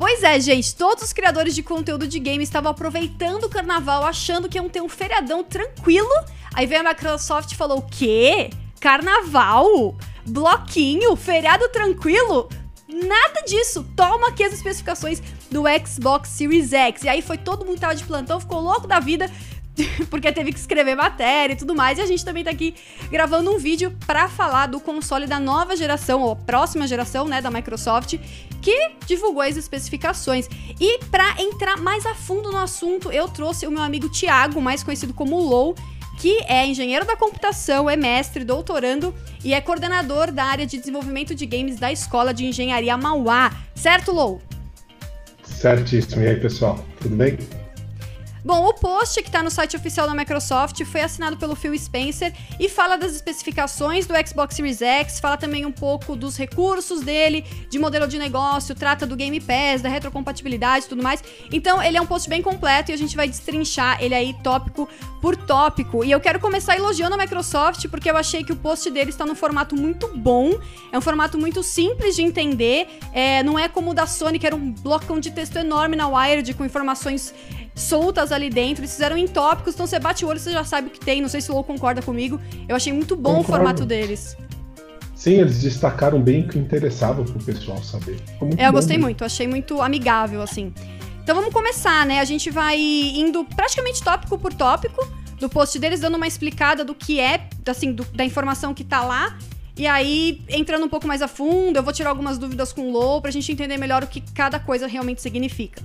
Pois é, gente, todos os criadores de conteúdo de games estavam aproveitando o carnaval, achando que iam ter um feriadão tranquilo. Aí veio a Microsoft e falou: o quê? Carnaval? Bloquinho? Feriado tranquilo? Nada disso. Toma aqui as especificações do Xbox Series X. E aí foi todo mundo tava de plantão, ficou louco da vida, porque teve que escrever matéria e tudo mais. E a gente também tá aqui gravando um vídeo para falar do console da nova geração, ou próxima geração, né, da Microsoft, que divulgou as especificações. E para entrar mais a fundo no assunto, eu trouxe o meu amigo Thiago, mais conhecido como Low, que é engenheiro da computação, é mestre, doutorando e é coordenador da área de desenvolvimento de games da Escola de Engenharia Mauá. Certo, Lou? Certíssimo. E aí, pessoal? Tudo bem? Bom, o post que está no site oficial da Microsoft foi assinado pelo Phil Spencer e fala das especificações do Xbox Series X, fala também um pouco dos recursos dele, de modelo de negócio, trata do Game Pass, da retrocompatibilidade e tudo mais. Então, ele é um post bem completo e a gente vai destrinchar ele aí tópico por tópico. E eu quero começar elogiando a Microsoft porque eu achei que o post dele está num formato muito bom, é um formato muito simples de entender, é, não é como o da Sony, que era um blocão de texto enorme na Wired com informações soltas ali dentro. Eles fizeram em tópicos, então você bate o olho, você já sabe o que tem. Não sei se o Lou concorda comigo. Eu achei muito bom Concordo. o formato deles. Sim, eles destacaram bem o que interessava pro pessoal saber. É, eu gostei muito, achei muito amigável, assim. Então vamos começar, né? A gente vai indo praticamente tópico por tópico do post deles, dando uma explicada do que é, assim, do, da informação que tá lá. E aí, entrando um pouco mais a fundo, eu vou tirar algumas dúvidas com o Low pra gente entender melhor o que cada coisa realmente significa.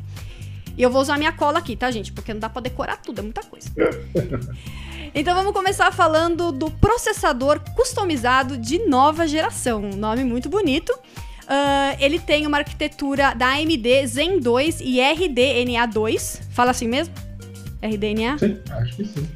E eu vou usar minha cola aqui, tá, gente? Porque não dá pra decorar tudo, é muita coisa. Então vamos começar falando do processador customizado de nova geração. Um nome muito bonito. Uh, ele tem uma arquitetura da AMD Zen 2 e RDNA2. Fala assim mesmo? RDNA? Sim, acho que sim.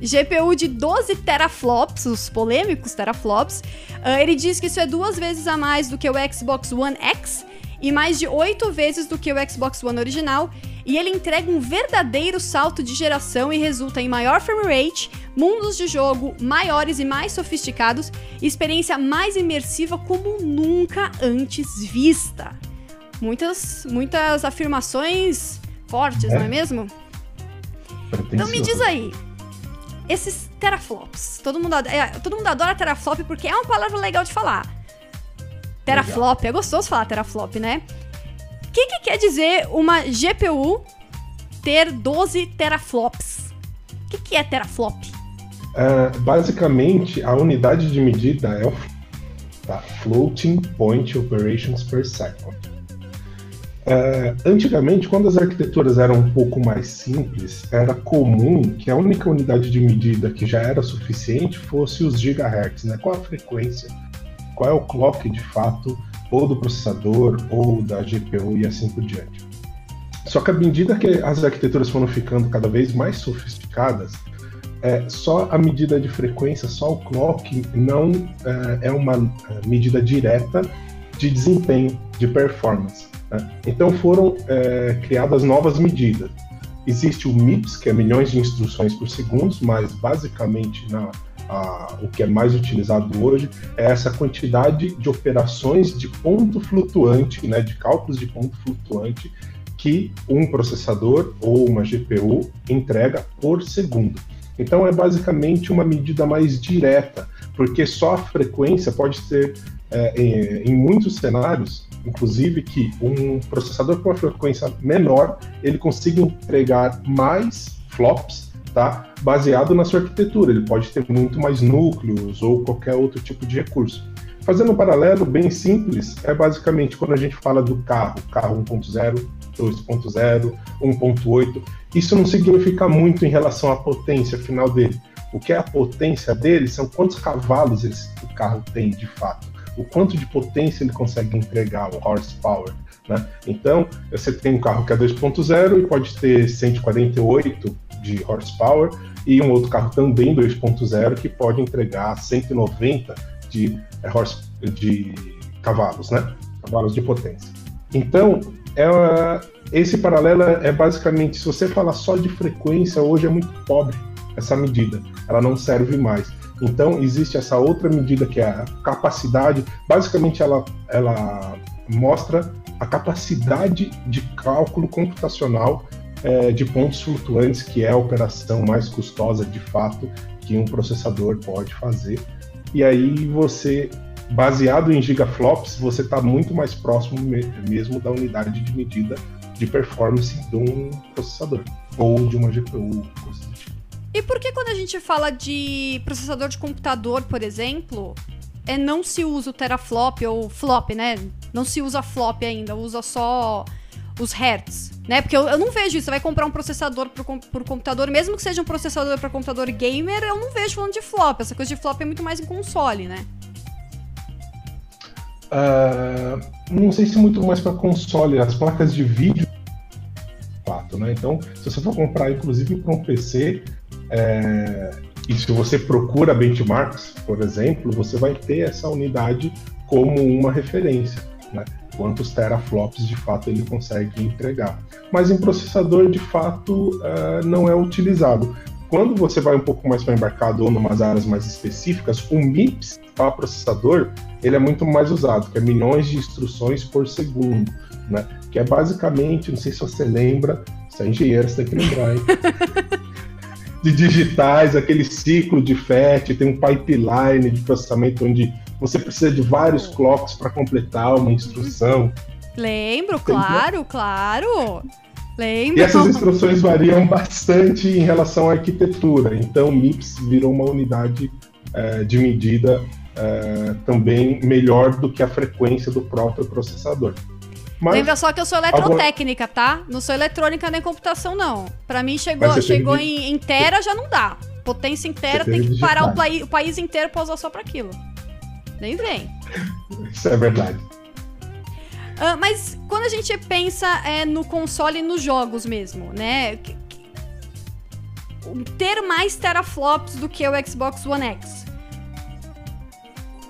GPU de 12 teraflops, os polêmicos teraflops. Uh, ele diz que isso é duas vezes a mais do que o Xbox One X e mais de oito vezes do que o Xbox One original, e ele entrega um verdadeiro salto de geração e resulta em maior frame rate, mundos de jogo maiores e mais sofisticados, e experiência mais imersiva como nunca antes vista. Muitas, muitas afirmações fortes, é. não é mesmo? Então me diz aí, esses teraflops, todo mundo, é, todo mundo adora teraflop porque é uma palavra legal de falar. Teraflop, Legal. é gostoso falar teraflop, né? O que, que quer dizer uma GPU ter 12 teraflops? O que, que é teraflop? Uh, basicamente, a unidade de medida é o tá? Floating Point Operations per Second. Uh, antigamente, quando as arquiteturas eram um pouco mais simples, era comum que a única unidade de medida que já era suficiente fosse os gigahertz, né? Qual a frequência qual é o clock de fato, ou do processador, ou da GPU e assim por diante. Só que à medida que as arquiteturas foram ficando cada vez mais sofisticadas, é, só a medida de frequência, só o clock, não é, é uma é, medida direta de desempenho, de performance. Né? Então foram é, criadas novas medidas. Existe o MIPS, que é milhões de instruções por segundo, mas basicamente na, a, o que é mais utilizado hoje é essa quantidade de operações de ponto flutuante, né, de cálculos de ponto flutuante que um processador ou uma GPU entrega por segundo. Então é basicamente uma medida mais direta, porque só a frequência pode ser, é, em, em, muitos cenários, inclusive que um processador com uma frequência menor, ele consiga entregar mais flops tá? baseado na sua arquitetura. Ele pode ter muito mais núcleos ou qualquer outro tipo de recurso. Fazendo um paralelo bem simples, é basicamente quando a gente fala do carro, carro 1.0, 2.0, 1.8, isso não significa muito em relação à potência final dele. O que é a potência dele são quantos cavalos esse, o carro tem de fato, o quanto de potência ele consegue entregar, o horsepower. Né? Então, você tem um carro que é 2.0 e pode ter 148 de horsepower e um outro carro também 2.0 que pode entregar 190 de, é, horse, de cavalos, né? Cavalos de potência. Então, é, esse paralelo é basicamente, se você falar só de frequência, hoje é muito pobre essa medida. Ela não serve mais. Então, existe essa outra medida que é a capacidade. Basicamente, ela, ela mostra a capacidade de cálculo computacional é, de pontos flutuantes, que é a operação mais custosa de fato que um processador pode fazer. E aí você, baseado em gigaflops, você está muito mais próximo mesmo da unidade de medida de performance de um processador ou de uma GPU. E por que quando a gente fala de processador de computador, por exemplo, é não se usa o teraflop ou flop, né? Não se usa flop ainda, usa só os hertz, né? Porque eu, eu não vejo isso. Você vai comprar um processador pro, pro computador, mesmo que seja um processador para computador gamer, eu não vejo falando de flop. Essa coisa de flop é muito mais em console, né? Uh, não sei se muito mais para console. As placas de vídeo, fato, né? Então, se você for comprar, inclusive para um PC, é, e se você procura benchmarks, por exemplo, você vai ter essa unidade como uma referência, né? Quantos teraflops de fato ele consegue entregar. Mas em processador, de fato, uh, não é utilizado. Quando você vai um pouco mais para embarcado ou em umas áreas mais específicas, o MIPS para processador ele é muito mais usado, que é milhões de instruções por segundo, né? Que é basicamente, não sei se você lembra, você é engenheiro, você tem que lembrar, hein? de digitais, aquele ciclo de FET, tem um pipeline de processamento onde você precisa de vários clocks para completar uma instrução. Lembro, claro, claro. Lembro. E essas instruções variam bastante em relação à arquitetura. Então, o MIPS virou uma unidade é, de medida é, também melhor do que a frequência do próprio processador. Mas, Lembra só que eu sou eletrotécnica, tá? Não sou eletrônica nem computação, não. Para mim chegou, chegou em, em tera, já não dá. Potência inteira tem que parar o, o, país inteiro pra usar só para aquilo. Nem vem. Isso é verdade. Uh, mas quando a gente pensa é, no console e nos jogos mesmo, né? Ter mais teraflops do que o Xbox One X.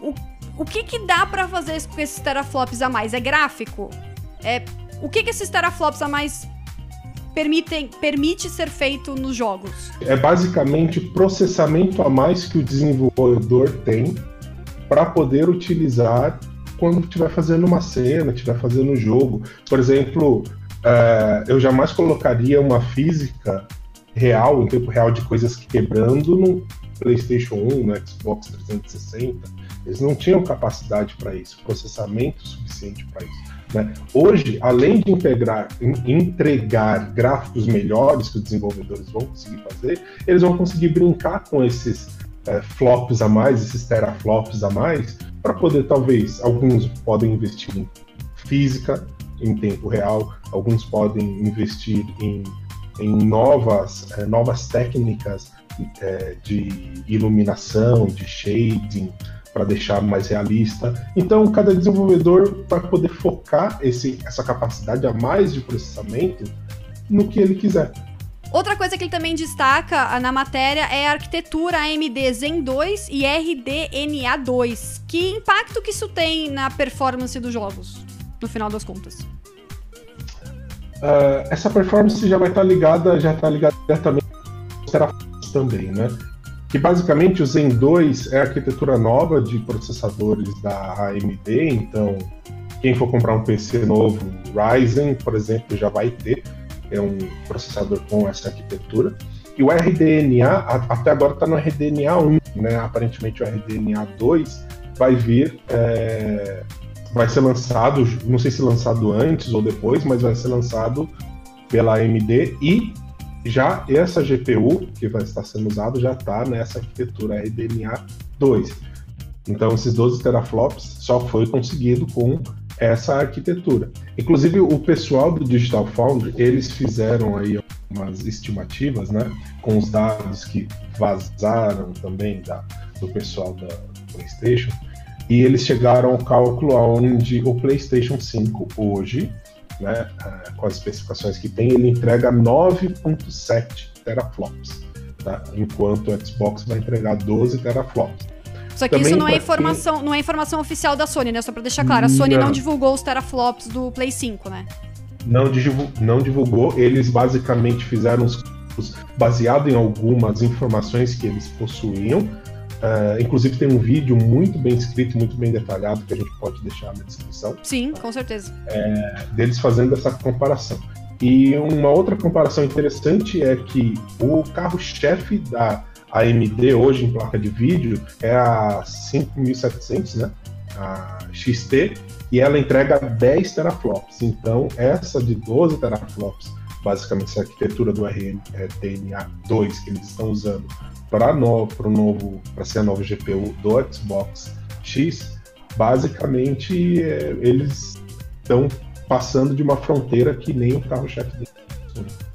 O, o que que dá para fazer com esses teraflops a mais? É gráfico? É, o que, que esses teraflops a mais permitem, permite ser feito nos jogos? É basicamente processamento a mais que o desenvolvedor tem para poder utilizar quando estiver fazendo uma cena, estiver fazendo um jogo. Por exemplo, é, eu jamais colocaria uma física real, em tempo real, de coisas quebrando no PlayStation 1, no Xbox 360. Eles não tinham capacidade para isso, processamento suficiente para isso. Né? Hoje, além de integrar, entregar gráficos melhores que os desenvolvedores vão conseguir fazer, eles vão conseguir brincar com esses é, flops a mais, esses teraflops a mais, para poder, talvez, alguns podem investir em física em tempo real, alguns podem investir em, em novas, é, novas técnicas é, de iluminação, de shading, para deixar mais realista. Então, cada desenvolvedor vai poder focar esse, essa capacidade a mais de processamento no que ele quiser. Outra coisa que ele também destaca ah, na matéria é a arquitetura AMD Zen 2 e RDNA 2. Que impacto que isso tem na performance dos jogos, no final das contas? Uh, essa performance já vai estar ligada, já está ligada diretamente teraflops também, né? que basicamente o Zen 2 é a arquitetura nova de processadores da AMD, então quem for comprar um PC novo, Ryzen, por exemplo, já vai ter é um processador com essa arquitetura. E o RDNA, até agora está no RDNA 1, né? aparentemente o RDNA 2 vai vir, é, vai ser lançado, não sei se lançado antes ou depois, mas vai ser lançado pela AMD e já essa GPU que vai estar sendo usada já está nessa arquitetura RDNA 2. Então esses 12 teraflops só foi conseguido com essa arquitetura. Inclusive o pessoal do Digital Foundry, eles fizeram aí umas estimativas, né, com os dados que vazaram também da, do pessoal da PlayStation, e eles chegaram ao cálculo onde o PlayStation 5 hoje né, é, com as especificações que tem, ele entrega 9.7 teraflops, tá? enquanto o Xbox vai entregar 12 teraflops. Só que Também isso não é informação, quem... não é informação oficial da Sony, né? Só para deixar claro, a Sony não. não divulgou os teraflops do Play 5, né? Não, não divulgou, eles basicamente fizeram os baseado em algumas informações que eles possuíam, Uh, inclusive tem um vídeo muito bem escrito, muito bem detalhado que a gente pode deixar na descrição. Sim, com certeza. É, deles fazendo essa comparação. E uma outra comparação interessante é que o carro-chefe da AMD hoje em placa de vídeo é a 5700, né? A XT, e ela entrega 10 teraflops. Então, essa de 12 teraflops, basicamente essa arquitetura do RDNA 2 que eles estão usando para no, novo, para ser a nova GPU do Xbox X, basicamente é, eles estão passando de uma fronteira que nem o carro-chefe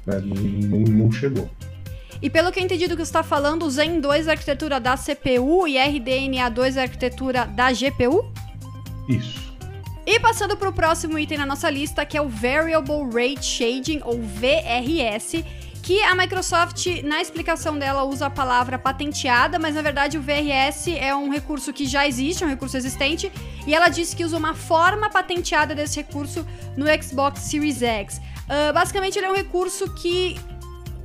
né, não, não chegou. E pelo que eu entendi do que você está falando, o Zen 2 é a arquitetura da CPU e RDNA 2 é a arquitetura da GPU? Isso. E passando para o próximo item na nossa lista, que é o Variable Rate Shading, ou VRS, que a Microsoft, na explicação dela, usa a palavra patenteada, mas na verdade o VRS é um recurso que já existe, é um recurso existente, e ela disse que usa uma forma patenteada desse recurso no Xbox Series X. Uh, basicamente, ele é um recurso que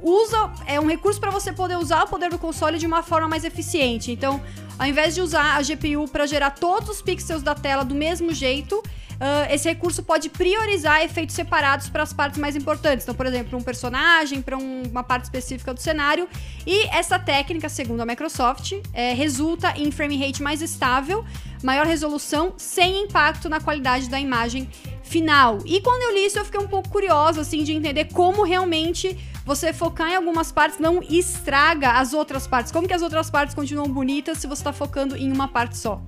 usa é um recurso para você poder usar o poder do console de uma forma mais eficiente. Então, ao invés de usar a GPU para gerar todos os pixels da tela do mesmo jeito, Uh, esse recurso pode priorizar efeitos separados para as partes mais importantes. Então, por exemplo, um personagem, para um, uma parte específica do cenário. E essa técnica, segundo a Microsoft, é, resulta em frame rate mais estável, maior resolução, sem impacto na qualidade da imagem final. E quando eu li isso, eu fiquei um pouco curiosa, assim, de entender como realmente você focar em algumas partes não estraga as outras partes. Como que as outras partes continuam bonitas se você está focando em uma parte só?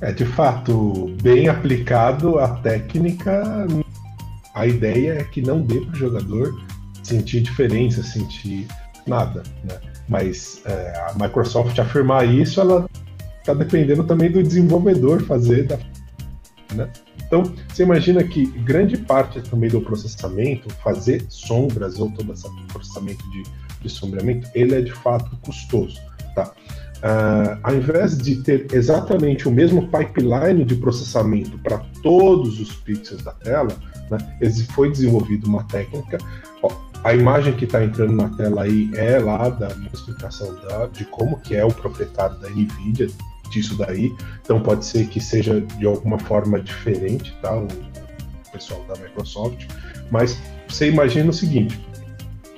É, de fato, bem aplicado a técnica, a ideia é que não dê para o jogador sentir diferença, sentir nada, né? Mas é, a Microsoft afirmar isso, ela está dependendo também do desenvolvedor fazer da, né? Então, você imagina que grande parte também do processamento, fazer sombras ou todo esse processamento de, de sombreamento, ele é de fato custoso. Tá? Uh, ao invés de ter exatamente o mesmo pipeline de processamento para todos os pixels da tela, né, foi desenvolvida uma técnica. Ó, a imagem que está entrando na tela aí é lá da explicação da, de como que é o proprietário da NVIDIA disso daí. Então pode ser que seja de alguma forma diferente, tá? O, pessoal da Microsoft. Mas você imagina o seguinte: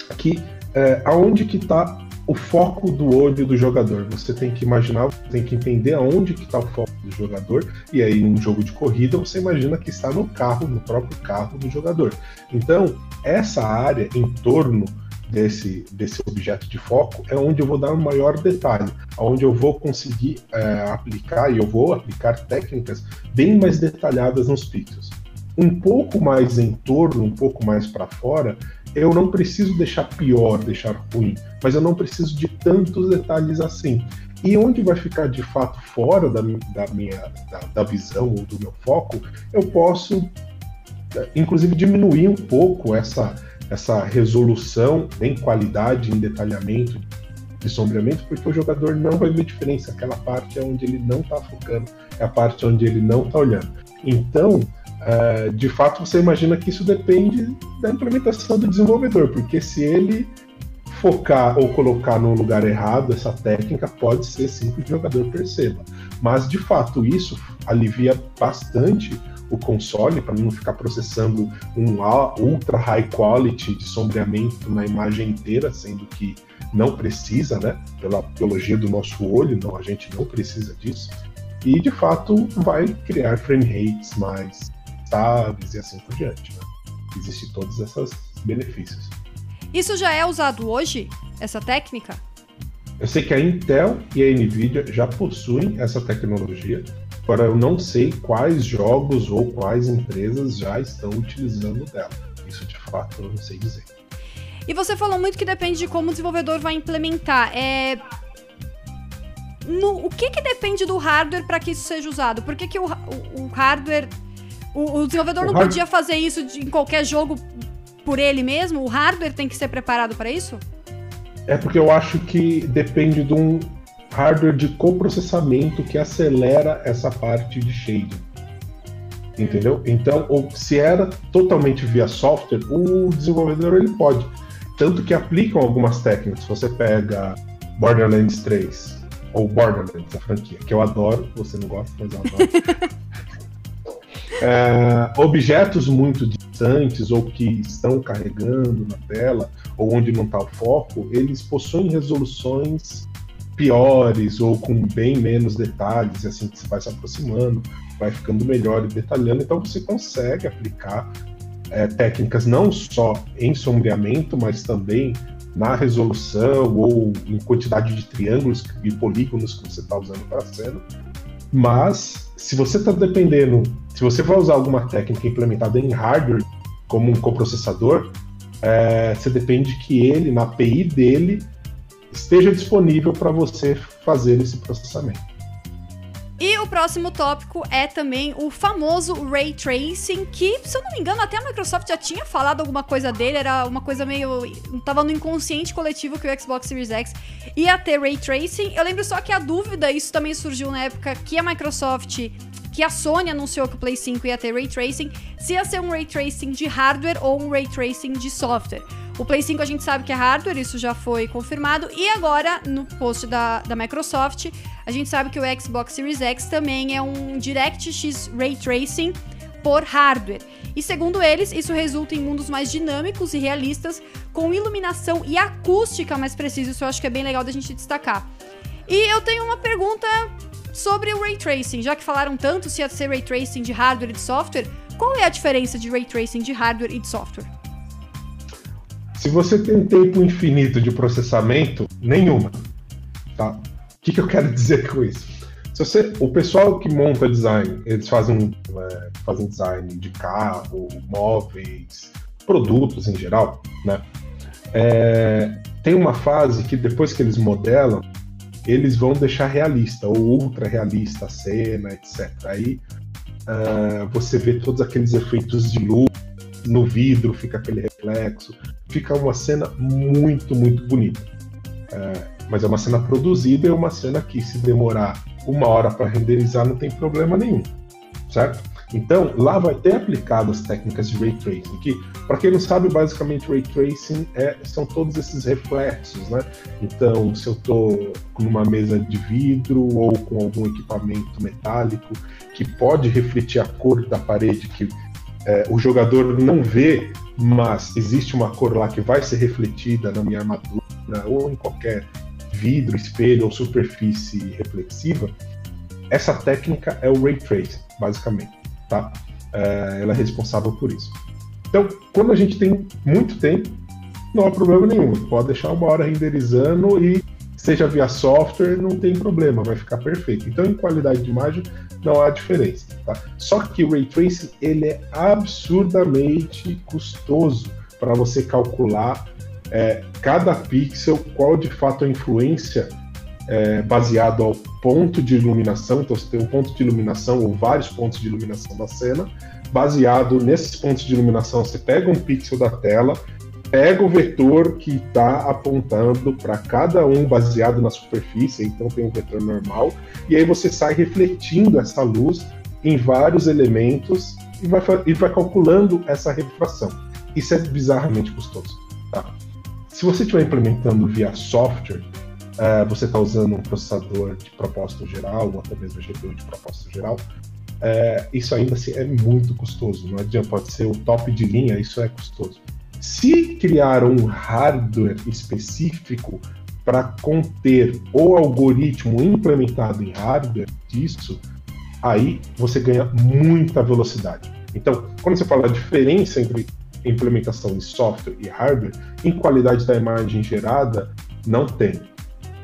aqui é, aonde que está o foco do olho do jogador? Você tem que imaginar, tem que entender aonde que está o foco do jogador. E aí, num jogo de corrida, você imagina que está no carro, no próprio carro do jogador. Então, essa área em torno desse, desse objeto de foco é onde eu vou dar um maior detalhe, onde eu vou conseguir é, aplicar e eu vou aplicar técnicas bem mais detalhadas nos pixels. Um pouco mais em torno, um pouco mais para fora, eu não preciso deixar pior, deixar ruim, mas eu não preciso de tantos detalhes assim. E onde vai ficar de fato fora da, da minha da, da visão ou do meu foco, eu posso, é, inclusive, diminuir um pouco essa essa resolução em qualidade, em detalhamento de sombreamento, porque o jogador não vai ver diferença. Aquela parte é onde ele não está focando, é a parte onde ele não está olhando. Então, uh, de fato, você imagina que isso depende da implementação do desenvolvedor, porque se ele focar ou colocar no lugar errado essa técnica, pode ser sim que o jogador perceba. Mas, de fato, isso alivia bastante o console para não ficar processando um ultra high quality de sombreamento na imagem inteira, sendo que não precisa, né? Pela biologia do nosso olho, não, a gente não precisa disso. E de fato vai criar frame rates mais estáveis e assim por diante. Né? Existem todos esses benefícios. Isso já é usado hoje, essa técnica? Eu sei que a Intel e a Nvidia já possuem essa tecnologia, Agora, eu não sei quais jogos ou quais empresas já estão utilizando dela. Isso de fato eu não sei dizer. E você falou muito que depende de como o desenvolvedor vai implementar. É... No, o que, que depende do hardware para que isso seja usado? Por que, que o, o, o hardware. O, o desenvolvedor não hard... podia fazer isso de, em qualquer jogo por ele mesmo? O hardware tem que ser preparado para isso? É porque eu acho que depende de um, hardware de coprocessamento que acelera essa parte de shading. Entendeu? Então, ou, se era totalmente via software, o desenvolvedor ele pode. Tanto que aplicam algumas técnicas. Você pega Borderlands 3, ou Borderlands, a franquia, que eu adoro, você não gosta, mas eu adoro. é, objetos muito distantes ou que estão carregando na tela, ou onde não está o foco, eles possuem resoluções piores ou com bem menos detalhes, e assim que você vai se aproximando, vai ficando melhor e detalhando, então você consegue aplicar é, técnicas não só em sombreamento, mas também na resolução ou em quantidade de triângulos e polígonos que você está usando para a cena. Mas se você está dependendo, se você vai usar alguma técnica implementada em hardware, como um coprocessador, é, você depende que ele, na API dele, esteja disponível para você fazer esse processamento. E o próximo tópico é também o famoso Ray Tracing, que, se eu não me engano, até a Microsoft já tinha falado alguma coisa dele, era uma coisa meio. tava no inconsciente coletivo que o Xbox Series X ia ter Ray Tracing. Eu lembro só que a dúvida, isso também surgiu na época que a Microsoft que a Sony anunciou que o Play 5 ia ter Ray Tracing, se ia ser um Ray Tracing de hardware ou um Ray Tracing de software. O Play 5 a gente sabe que é hardware, isso já foi confirmado. E agora, no post da, da Microsoft, a gente sabe que o Xbox Series X também é um DirectX Ray Tracing por hardware. E segundo eles, isso resulta em mundos mais dinâmicos e realistas, com iluminação e acústica mais precisa. Isso eu acho que é bem legal da gente destacar. E eu tenho uma pergunta sobre o Ray Tracing. Já que falaram tanto se ia ser Ray Tracing de hardware e de software, qual é a diferença de Ray Tracing de hardware e de software? Se você tem um tempo infinito de processamento, nenhuma. Tá? O que, que eu quero dizer com isso? Você, o pessoal que monta design, eles fazem, é, fazem design de carro, móveis, produtos em geral, né? É, tem uma fase que depois que eles modelam, eles vão deixar realista ou ultra realista a cena, etc. Aí uh, você vê todos aqueles efeitos de luz no vidro, fica aquele reflexo, fica uma cena muito, muito bonita. Uh, mas é uma cena produzida e é uma cena que se demorar uma hora para renderizar não tem problema nenhum, certo? Então, lá vai ter aplicado as técnicas de Ray Tracing, que, para quem não sabe, basicamente Ray Tracing é, são todos esses reflexos, né? Então, se eu estou numa mesa de vidro ou com algum equipamento metálico que pode refletir a cor da parede que é, o jogador não vê, mas existe uma cor lá que vai ser refletida na minha armadura ou em qualquer vidro, espelho ou superfície reflexiva, essa técnica é o Ray Tracing, basicamente tá? É, ela é responsável por isso. Então, quando a gente tem muito tempo, não há problema nenhum. Pode deixar uma hora renderizando e seja via software, não tem problema, vai ficar perfeito. Então, em qualidade de imagem, não há diferença. Tá? Só que o Ray Tracing ele é absurdamente custoso para você calcular é, cada pixel, qual de fato a influência é, baseado ao ponto de iluminação, então você tem um ponto de iluminação ou vários pontos de iluminação da cena. Baseado nesses pontos de iluminação, você pega um pixel da tela, pega o vetor que está apontando para cada um baseado na superfície, então tem um vetor normal, e aí você sai refletindo essa luz em vários elementos e vai, e vai calculando essa refração. Isso é bizarramente custoso. Tá? Se você estiver implementando via software, uh, você está usando um processador de propósito geral, ou até mesmo GPU de propósito geral, uh, isso ainda assim é muito custoso. Não adianta, pode ser o top de linha, isso é custoso. Se criar um hardware específico para conter o algoritmo implementado em hardware disso, aí você ganha muita velocidade. Então, quando você fala a diferença entre implementação de software e hardware, em qualidade da imagem gerada, não tem.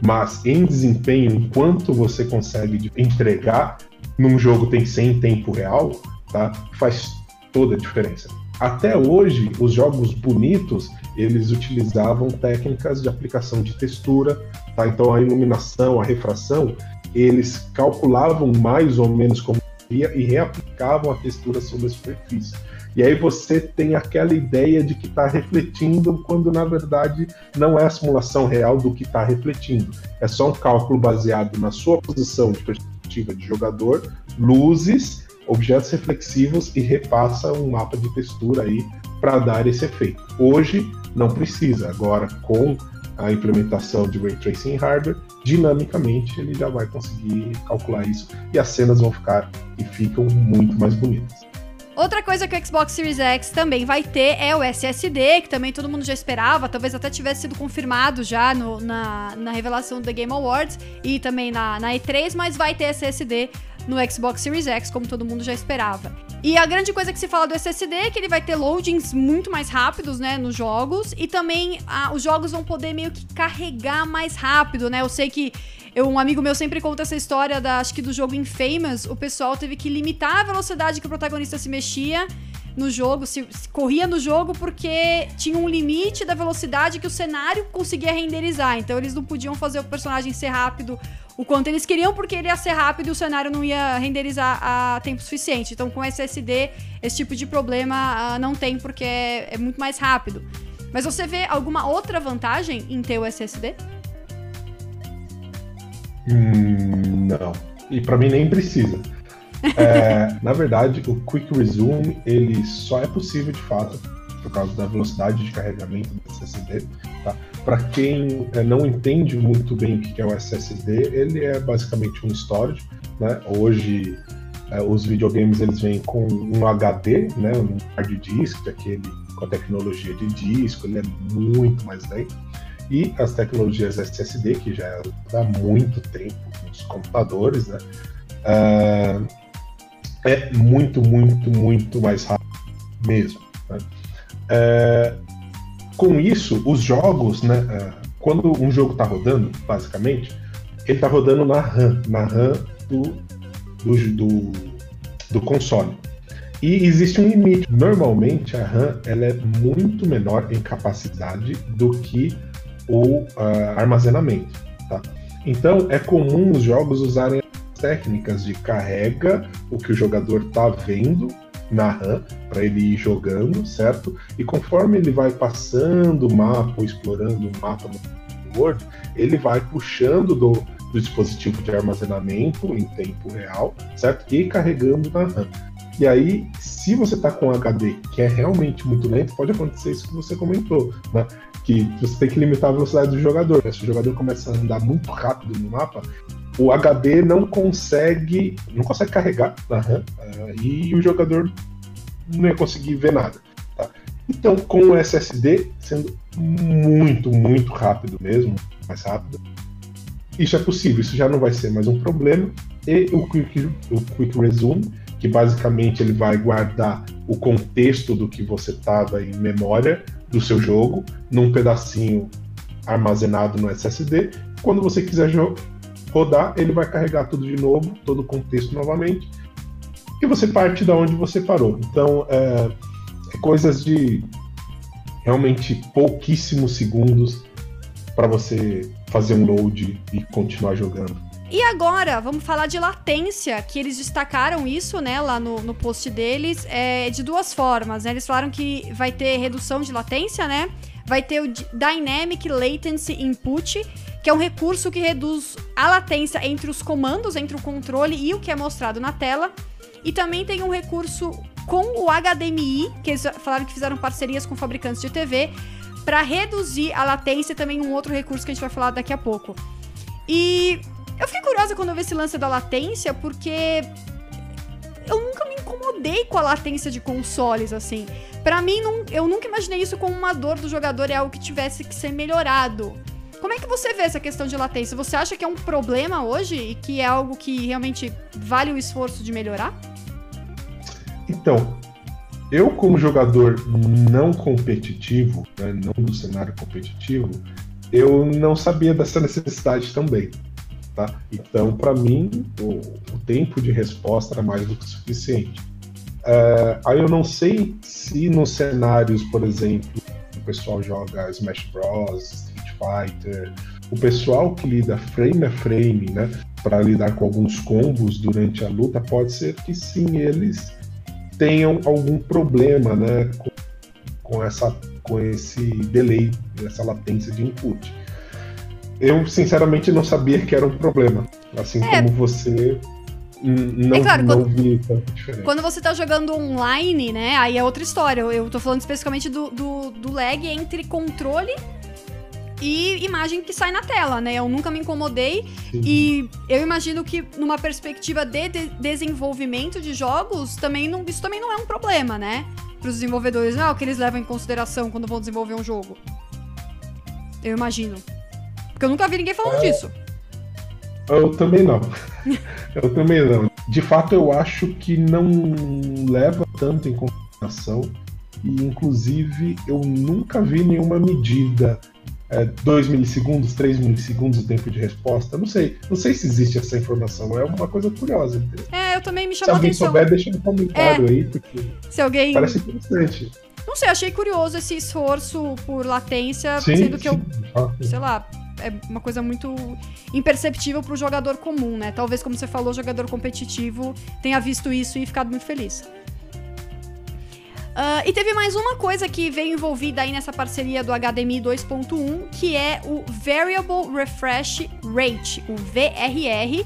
Mas em desempenho, enquanto você consegue entregar num jogo tem 100 em tempo real, tá? Faz toda a diferença. Até hoje, os jogos bonitos, eles utilizavam técnicas de aplicação de textura, tá? Então a iluminação, a refração, eles calculavam mais ou menos como ia e reaplicavam a textura sobre a superfície. E aí você tem aquela ideia de que está refletindo, quando na verdade não é a simulação real do que está refletindo. É só um cálculo baseado na sua posição de perspectiva de jogador, luzes, objetos reflexivos e repassa um mapa de textura aí para dar esse efeito. Hoje não precisa, agora com a implementação de Ray Tracing hardware, dinamicamente ele já vai conseguir calcular isso e as cenas vão ficar e ficam muito mais bonitas. Outra coisa que o Xbox Series X também vai ter é o SSD, que também todo mundo já esperava, talvez até tivesse sido confirmado já no, na, na revelação do The Game Awards e também na, na E3, mas vai ter SSD no Xbox Series X, como todo mundo já esperava. E a grande coisa que se fala do SSD é que ele vai ter loadings muito mais rápidos, né, nos jogos, e também ah, os jogos vão poder meio que carregar mais rápido, né? Eu sei que eu, um amigo meu sempre conta essa história da, acho que do jogo Infamous, o pessoal teve que limitar a velocidade que o protagonista se mexia no jogo, se, se, corria no jogo porque tinha um limite da velocidade que o cenário conseguia renderizar. Então eles não podiam fazer o personagem ser rápido o quanto eles queriam, porque ele ia ser rápido e o cenário não ia renderizar a tempo suficiente. Então com SSD, esse tipo de problema uh, não tem, porque é, é muito mais rápido. Mas você vê alguma outra vantagem em ter o SSD? Hum, não. E para mim nem precisa. É, na verdade, o Quick Resume ele só é possível de fato por causa da velocidade de carregamento do SSD. Tá? Para quem é, não entende muito bem o que é o SSD, ele é basicamente um storage. Né? Hoje é, os videogames eles vêm com um HD, né? um hard disk, aquele com a tecnologia de disco, ele é muito mais lento e as tecnologias SSD, que já é há muito tempo nos computadores, né? Uh, é muito, muito, muito mais rápido mesmo. Né? Uh, com isso, os jogos, né? Uh, quando um jogo está rodando, basicamente, ele está rodando na RAM, na RAM do, do, do, do console. E existe um limite. Normalmente a RAM ela é muito menor em capacidade do que ou uh, armazenamento. Tá? Então é comum os jogos usarem técnicas de carrega o que o jogador está vendo na RAM para ele ir jogando, certo? E conforme ele vai passando o mapa ou explorando o mapa no Word, ele vai puxando do, do dispositivo de armazenamento em tempo real, certo? E carregando na RAM. E aí, se você está com HD que é realmente muito lento, pode acontecer isso que você comentou, né? que você tem que limitar a velocidade do jogador. Se o jogador começa a andar muito rápido no mapa, o HD não consegue não consegue carregar na RAM uh, e o jogador não ia conseguir ver nada. Tá? Então, com o SSD sendo muito, muito rápido mesmo, mais rápido, isso é possível, isso já não vai ser mais um problema. E o Quick, o quick Resume, que basicamente ele vai guardar o contexto do que você estava em memória do seu jogo num pedacinho armazenado no SSD. Quando você quiser rodar, ele vai carregar tudo de novo, todo o contexto novamente, e você parte da onde você parou. Então, é, é coisas de realmente pouquíssimos segundos para você fazer um load e continuar jogando. E agora, vamos falar de latência, que eles destacaram isso, né, lá no, no post deles, é, de duas formas, né? Eles falaram que vai ter redução de latência, né? Vai ter o Dynamic Latency Input, que é um recurso que reduz a latência entre os comandos, entre o controle e o que é mostrado na tela. E também tem um recurso com o HDMI, que eles falaram que fizeram parcerias com fabricantes de TV, para reduzir a latência, também um outro recurso que a gente vai falar daqui a pouco. E eu fiquei curiosa quando eu vi esse lance da latência, porque eu nunca me incomodei com a latência de consoles, assim. Para mim, não, eu nunca imaginei isso como uma dor do jogador, é algo que tivesse que ser melhorado. Como é que você vê essa questão de latência? Você acha que é um problema hoje e que é algo que realmente vale o esforço de melhorar? Então, eu como jogador não competitivo, né, não do cenário competitivo, eu não sabia dessa necessidade também. Tá? Então, para mim, o, o, tempo de resposta era mais do que suficiente. Uh, aí eu não sei se nos cenários, por exemplo, o pessoal joga Smash Bros, Fighter, o pessoal que lida frame a frame, né, para lidar com alguns combos durante a luta, pode ser que sim eles tenham algum problema, né, com, com essa com esse delay, essa latência de input eu sinceramente não sabia que era um problema. Assim é. como você não, é claro, não quando, vi tanta diferença. Quando você tá jogando online, né? Aí é outra história. Eu, eu tô falando especificamente do, do, do lag entre controle e imagem que sai na tela, né? Eu nunca me incomodei Sim. e eu imagino que numa perspectiva de, de- desenvolvimento de jogos, também não, isso também não é um problema, né? Para os desenvolvedores, não é o que eles levam em consideração quando vão desenvolver um jogo. Eu imagino. Porque eu nunca vi ninguém falando É. disso. Eu também não. eu também não. De fato, eu acho que não leva tanto em consideração. E, inclusive, eu nunca vi nenhuma medida. 2 milissegundos, 3 milissegundos o tempo de resposta. Não sei. Não sei se existe essa informação. É uma coisa curiosa. É, eu também me Se chamou alguém atenção. souber, deixa no comentário aí, porque Se alguém. parece interessante. Não sei, achei curioso esse esforço por latência, Sim, sendo que eu sim, fato. sei lá, é uma coisa muito imperceptível pro jogador comum, né? Talvez, como você falou, o jogador competitivo tenha visto isso e ficado muito feliz. Ah, e teve mais uma coisa que veio envolvida aí nessa parceria do HDMI 2.1, que é o Variable Refresh Rate, o VRR,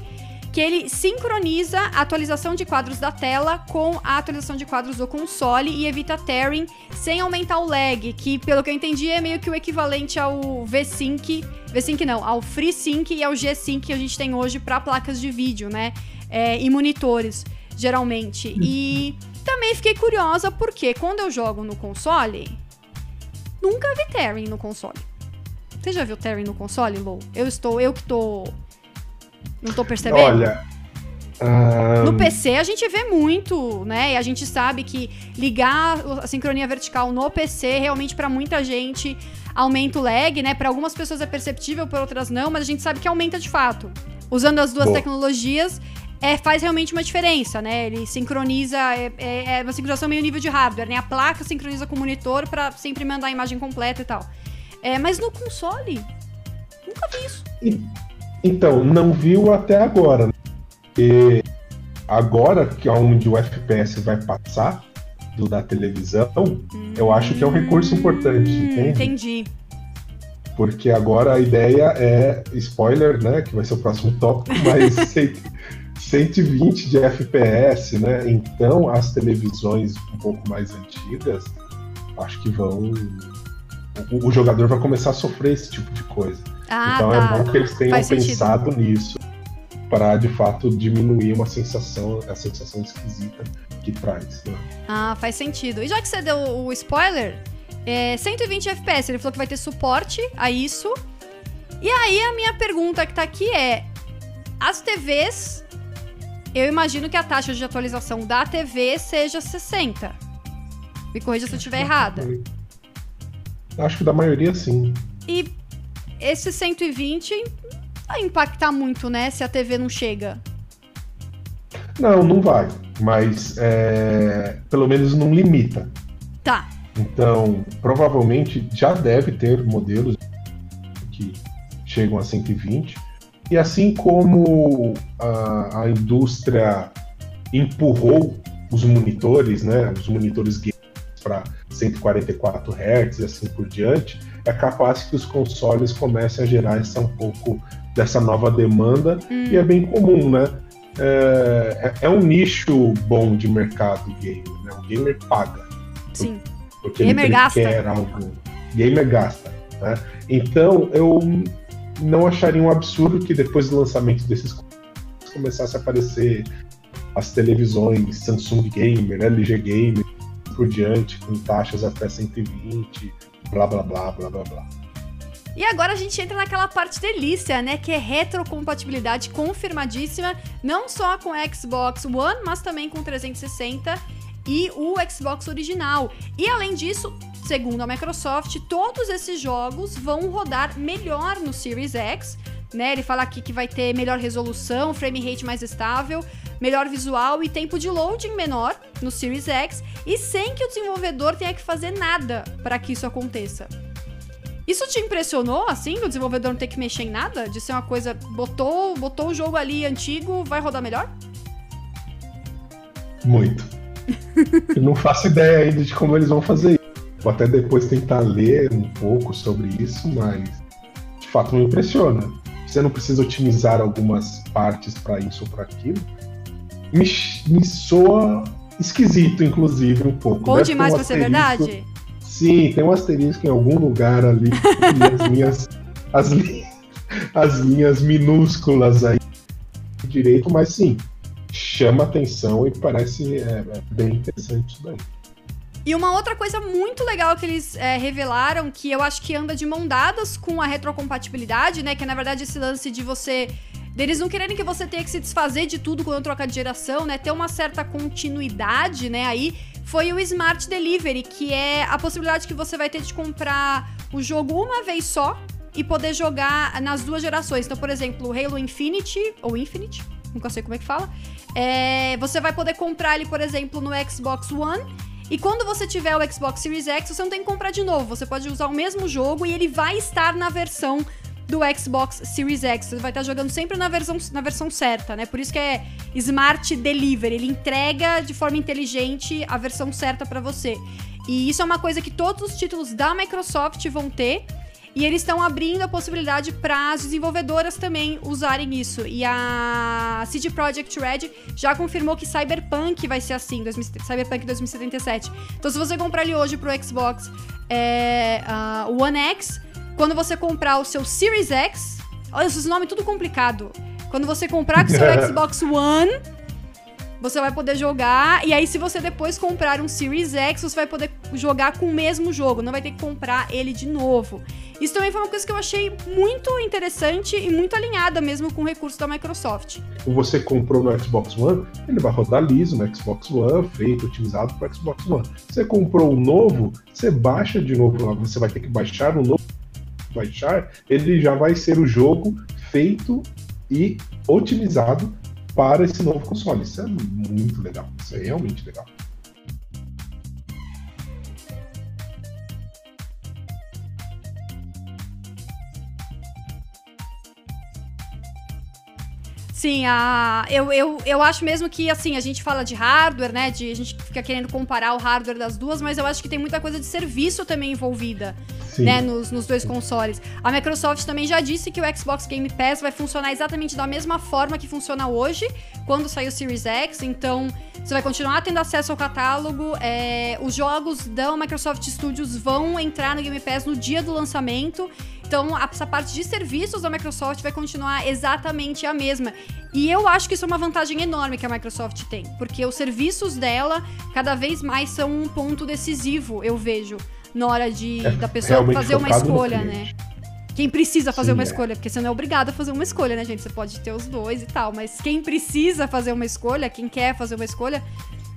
que ele sincroniza a atualização de quadros da tela com a atualização de quadros do console e evita tearing sem aumentar o lag, que pelo que eu entendi é meio que o equivalente ao V-Sync, V-Sync não, ao FreeSync e ao G-Sync que a gente tem hoje para placas de vídeo, né? É, e monitores, geralmente. E também fiquei curiosa porque quando eu jogo no console, nunca vi tearing no console. Você já viu tearing no console, Lou? Eu estou, eu que tô não tô percebendo? Olha. No PC a gente vê muito, né? E a gente sabe que ligar a sincronia vertical no PC realmente pra muita gente aumenta o lag, né? Pra algumas pessoas é perceptível, para outras não, mas a gente sabe que aumenta de fato. Usando as duas Bom. tecnologias é, faz realmente uma diferença, né? Ele sincroniza, é, é- é uma sincronização meio nível de hardware, né? A placa sincroniza com o monitor pra sempre mandar a imagem completa e tal. É, mas no console, nunca vi isso. Então, não viu até agora. né? Porque agora que é onde o FPS vai passar do da televisão, eu acho que é um recurso importante, Hum, entende? entendi. Porque agora a ideia é, spoiler, né, que vai ser o próximo tópico, mas 100 120 de FPS, né? Então as televisões um pouco mais antigas, acho que vão. O, o jogador vai começar a sofrer esse tipo de coisa. Ah, então tá. é bom que eles tenham Faz sentido. pensado nisso para de fato diminuir uma sensação, a sensação esquisita que traz. Né? Ah, faz sentido. E já que você deu o spoiler, é 120 FPS, ele falou que vai ter suporte a isso. E aí a minha pergunta que tá aqui é: as TVs, eu imagino que a taxa de atualização da TV seja 60. Me corrija se eu estiver errada. Acho que da maioria sim. E esse 120 vai impactar muito, né, se a TV não chega. Não, não vai. Mas é, pelo menos não limita. Tá. Então, provavelmente já deve ter modelos que chegam a 120. E assim como a, a indústria empurrou os monitores, né, os monitores games para 144 Hz e assim por diante, é capaz que os consoles comecem a gerar essa um pouco dessa nova demanda Hum. e é bem comum, né? É, é- é um nicho bom de mercado gamer, né? O gamer paga Sim. porque Gamer ele gasta. quer algo. Gamer gasta. Né? Então eu não acharia um absurdo que depois do lançamento desses começasse a aparecer as televisões Samsung Gamer, LG Gamer, por diante, com taxas até 120, blá blá blá blá blá blá. E agora a gente entra naquela parte delícia, né? Que é retrocompatibilidade confirmadíssima, não só com Xbox One, mas também com 360 e o Xbox original. E além disso, segundo a Microsoft, todos esses jogos vão rodar melhor no Series X. Né, ele fala aqui que vai ter melhor resolução, frame rate mais estável, melhor visual e tempo de loading menor no Series X, e sem que o desenvolvedor tenha que fazer nada para que isso aconteça. Isso te impressionou, assim, o desenvolvedor não ter que mexer em nada? De ser uma coisa, botou, botou o jogo ali antigo, vai rodar melhor? Muito. Eu não faço ideia ainda de como eles vão fazer. Vou até depois tentar ler um pouco sobre isso, mas de fato me impressiona. Você não precisa otimizar algumas partes para isso ou para aquilo. Me, me soa esquisito, inclusive, um pouco. Bom Deve demais um pra ser verdade? Sim, tem um asterisco em algum lugar ali e as minhas as, li as linhas minúsculas aí direito, mas sim, chama atenção e parece é, é bem interessante isso daí. E uma outra coisa muito legal que eles é, revelaram, que eu acho que anda de mão dadas com a retrocompatibilidade, né? Que é na verdade esse lance de você. Deles não quererem que você tenha que se desfazer de tudo quando troca de geração, né? Ter uma certa continuidade, né? Aí foi o Smart Delivery, que é a possibilidade que você vai ter de comprar o jogo uma vez só e poder jogar nas duas gerações. Então, por exemplo, o Halo Infinity, ou Infinite, nunca sei como é que fala. É, você vai poder comprar ele, por exemplo, no Xbox One e quando você tiver o Xbox Series X, você não tem que comprar de novo. Você pode usar o mesmo jogo e ele vai estar na versão do Xbox Series X. Você vai estar jogando sempre na versão, na versão certa, né? Por isso que é Smart Delivery. Ele entrega de forma inteligente a versão certa para você. E isso é uma coisa que todos os títulos da Microsoft vão ter. E eles estão abrindo a possibilidade para as desenvolvedoras também usarem isso. E a CD Projekt Red já confirmou que Cyberpunk vai ser assim, 2000, Cyberpunk 2077. Então, se você comprar ele hoje pro Xbox é, uh, One X, quando você comprar o seu Series X, olha esses nomes tudo complicado. Quando você comprar com o seu Xbox One, você vai poder jogar. E aí, se você depois comprar um Series X, você vai poder jogar com o mesmo jogo. Não vai ter que comprar ele de novo. Isso também foi uma coisa que eu achei muito interessante e muito alinhada mesmo com o recurso da Microsoft. Você comprou no Xbox One, ele vai rodar liso no Xbox One, feito, otimizado para o Xbox One. Você comprou o novo, você baixa de novo, você vai ter que baixar o novo, baixar, ele já vai ser o jogo feito e otimizado para esse novo console. Isso é muito legal, isso é realmente legal. Sim, a, eu, eu, eu acho mesmo que, assim, a gente fala de hardware, né? De, a gente fica querendo comparar o hardware das duas, mas eu acho que tem muita coisa de serviço também envolvida. Né? Nos, nos dois consoles. A Microsoft também já disse que o Xbox Game Pass vai funcionar exatamente da mesma forma que funciona hoje, quando sair o Series X. Então, você vai continuar tendo acesso ao catálogo. É, os jogos da Microsoft Studios vão entrar no Game Pass no dia do lançamento. Então, essa parte de serviços da Microsoft vai continuar exatamente a mesma. E eu acho que isso é uma vantagem enorme que a Microsoft tem, porque os serviços dela cada vez mais são um ponto decisivo, eu vejo, na hora de é, da pessoa fazer uma escolha, né? Quem precisa fazer Sim, uma é. escolha, porque você não é obrigado a fazer uma escolha, né, gente? Você pode ter os dois e tal, mas quem precisa fazer uma escolha, quem quer fazer uma escolha,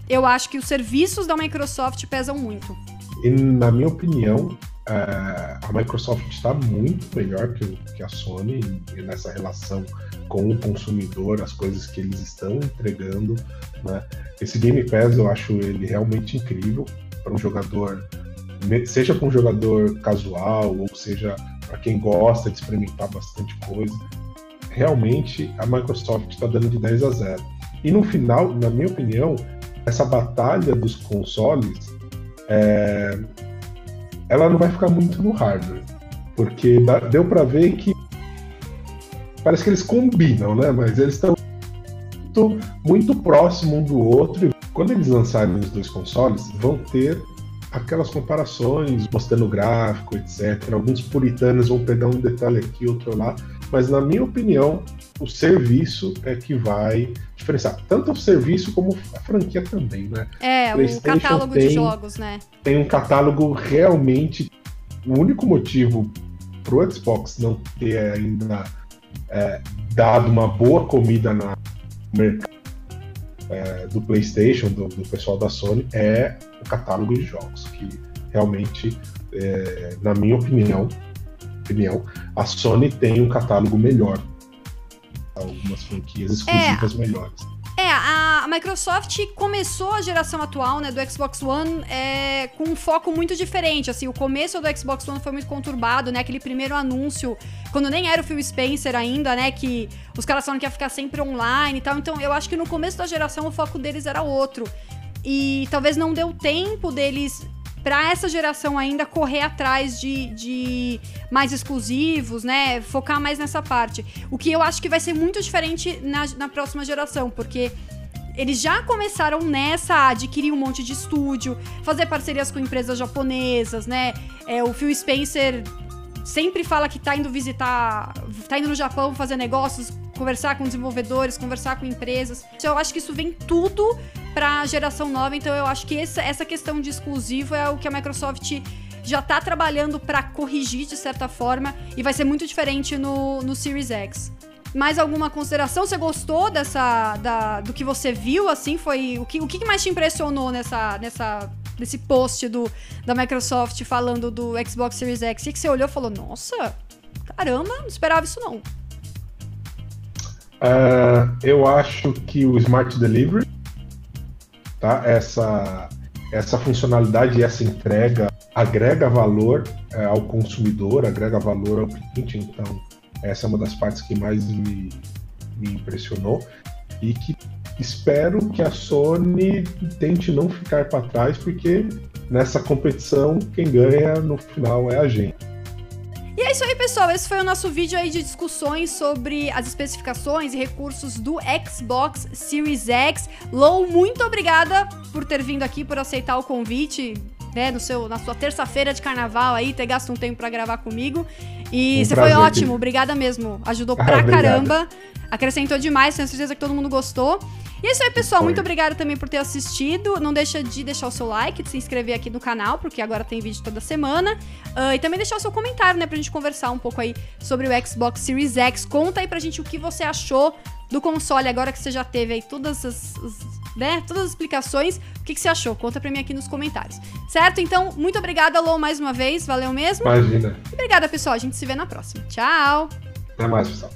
eu acho que os serviços da Microsoft pesam muito. E, na minha opinião, é, a Microsoft está muito melhor que, que a Sony nessa relação com o consumidor, as coisas que eles estão entregando. Né? Esse Game Pass eu acho ele realmente incrível para um jogador, seja para um jogador casual ou seja para quem gosta de experimentar bastante coisa. Realmente a Microsoft está dando de 10 a 0. E no final, na minha opinião, essa batalha dos consoles é, ela não vai ficar muito no hardware. Porque deu para ver que parece que eles combinam, né? Mas eles estão muito, muito próximo um do outro. E quando eles lançarem os dois consoles, vão ter aquelas comparações, mostrando gráfico, etc. Alguns puritanos vão pegar um detalhe aqui, outro lá. Mas na minha opinião, o serviço é que vai diferenciar. Tanto o serviço como a franquia também, né? É, o catálogo tem, de jogos, né? Tem um catálogo realmente. O único motivo pro Xbox não ter ainda é, dado uma boa comida na mercado é, do PlayStation, do, do, pessoal da Sony, é o catálogo de jogos, que realmente, é, na minha opinião, opinião, a Sony tem um catálogo melhor algumas franquias exclusivas é, melhores. É, a Microsoft começou a geração atual, né, do Xbox One é, com um foco muito diferente, assim, o começo do Xbox One foi muito conturbado, né, aquele primeiro anúncio, quando nem era o Phil Spencer ainda, né, que os caras falaram que ia ficar sempre online e tal, então eu acho que no começo da geração o foco deles era outro. E talvez não deu tempo deles para essa geração ainda correr atrás de, de mais exclusivos, né? Focar mais nessa parte. O que eu acho que vai ser muito diferente na, na próxima geração, porque eles já começaram nessa a adquirir um monte de estúdio, fazer parcerias com empresas japonesas, né? É, o Phil Spencer sempre fala que tá indo visitar, tá indo no Japão fazer negócios, conversar com desenvolvedores, conversar com empresas. Então, eu acho que isso vem tudo para a geração nova, então eu acho que essa, essa questão de exclusivo é o que a Microsoft já tá trabalhando para corrigir de certa forma e vai ser muito diferente no, no Series X. Mais alguma consideração? Você gostou dessa da, do que você viu? Assim, foi o que, o que mais te impressionou nessa, nessa nesse post do, da Microsoft falando do Xbox Series X? E que você olhou e falou: Nossa, caramba, não esperava isso não. Uh, eu acho que o Smart Delivery, tá? Essa essa funcionalidade e essa entrega agrega valor é, ao consumidor, agrega valor ao cliente, então essa é uma das partes que mais me, me impressionou e que espero que a Sony tente não ficar para trás, porque nessa competição quem ganha no final é a gente. Pessoal. Esse foi o nosso vídeo aí de discussões sobre as especificações e recursos do Xbox Series X. Lou, muito obrigada por ter vindo aqui, por aceitar o convite. Né, no seu, na sua terça-feira de carnaval aí, ter gasto um tempo para gravar comigo. E um você foi ótimo, aqui. obrigada mesmo. Ajudou pra ah, caramba. Acrescentou demais, tenho certeza que todo mundo gostou. E é isso aí, pessoal. Muito obrigada também por ter assistido. Não deixa de deixar o seu like, de se inscrever aqui no canal, porque agora tem vídeo toda semana. Uh, e também deixar o seu comentário, né, pra gente conversar um pouco aí sobre o Xbox Series X. Conta aí pra gente o que você achou do console agora que você já teve aí todas as, né, todas as explicações. O que, que você achou? Conta pra mim aqui nos comentários. Certo? Então, muito obrigada, Lô, mais uma vez. Valeu mesmo. Imagina. obrigada, pessoal. A gente se vê na próxima. Tchau. Até mais, pessoal.